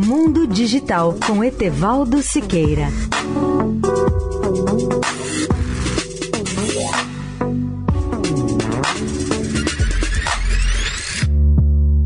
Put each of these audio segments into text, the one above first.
Mundo Digital com Etevaldo Siqueira.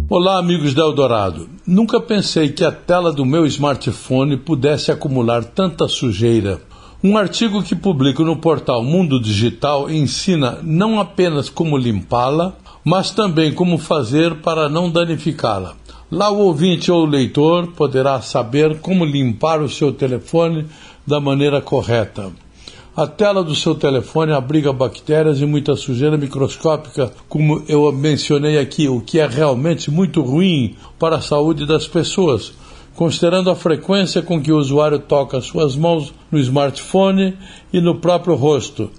Olá, amigos da Eldorado. Nunca pensei que a tela do meu smartphone pudesse acumular tanta sujeira. Um artigo que publico no portal Mundo Digital ensina não apenas como limpá-la, mas também como fazer para não danificá-la. Lá o ouvinte ou o leitor poderá saber como limpar o seu telefone da maneira correta. A tela do seu telefone abriga bactérias e muita sujeira microscópica, como eu mencionei aqui, o que é realmente muito ruim para a saúde das pessoas, considerando a frequência com que o usuário toca suas mãos no smartphone e no próprio rosto.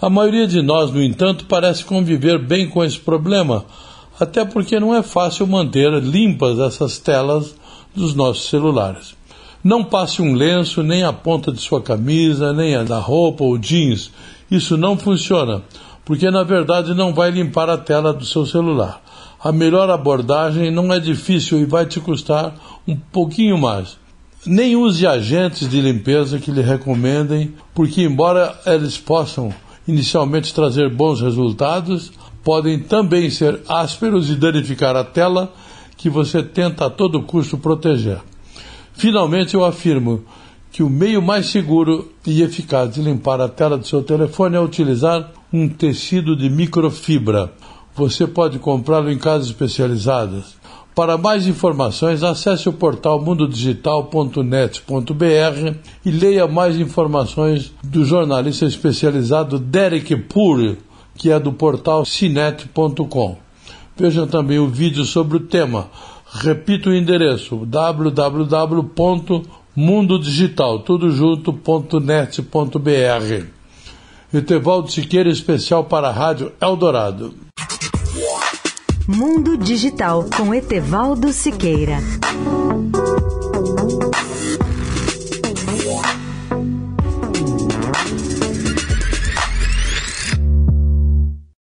A maioria de nós, no entanto, parece conviver bem com esse problema, até porque não é fácil manter limpas essas telas dos nossos celulares. Não passe um lenço, nem a ponta de sua camisa, nem a da roupa ou jeans. Isso não funciona, porque na verdade não vai limpar a tela do seu celular. A melhor abordagem não é difícil e vai te custar um pouquinho mais. Nem use agentes de limpeza que lhe recomendem, porque, embora eles possam inicialmente trazer bons resultados, podem também ser ásperos e danificar a tela que você tenta a todo custo proteger. Finalmente, eu afirmo que o meio mais seguro e eficaz de limpar a tela do seu telefone é utilizar um tecido de microfibra. Você pode comprá-lo em casas especializadas. Para mais informações, acesse o portal mundodigital.net.br e leia mais informações do jornalista especializado Derek Puri, que é do portal cinet.com. Veja também o vídeo sobre o tema Repito o endereço www.mundodigital.net.br. Etevaldo Siqueira, especial para a Rádio Eldorado. Mundo Digital com Etevaldo Siqueira.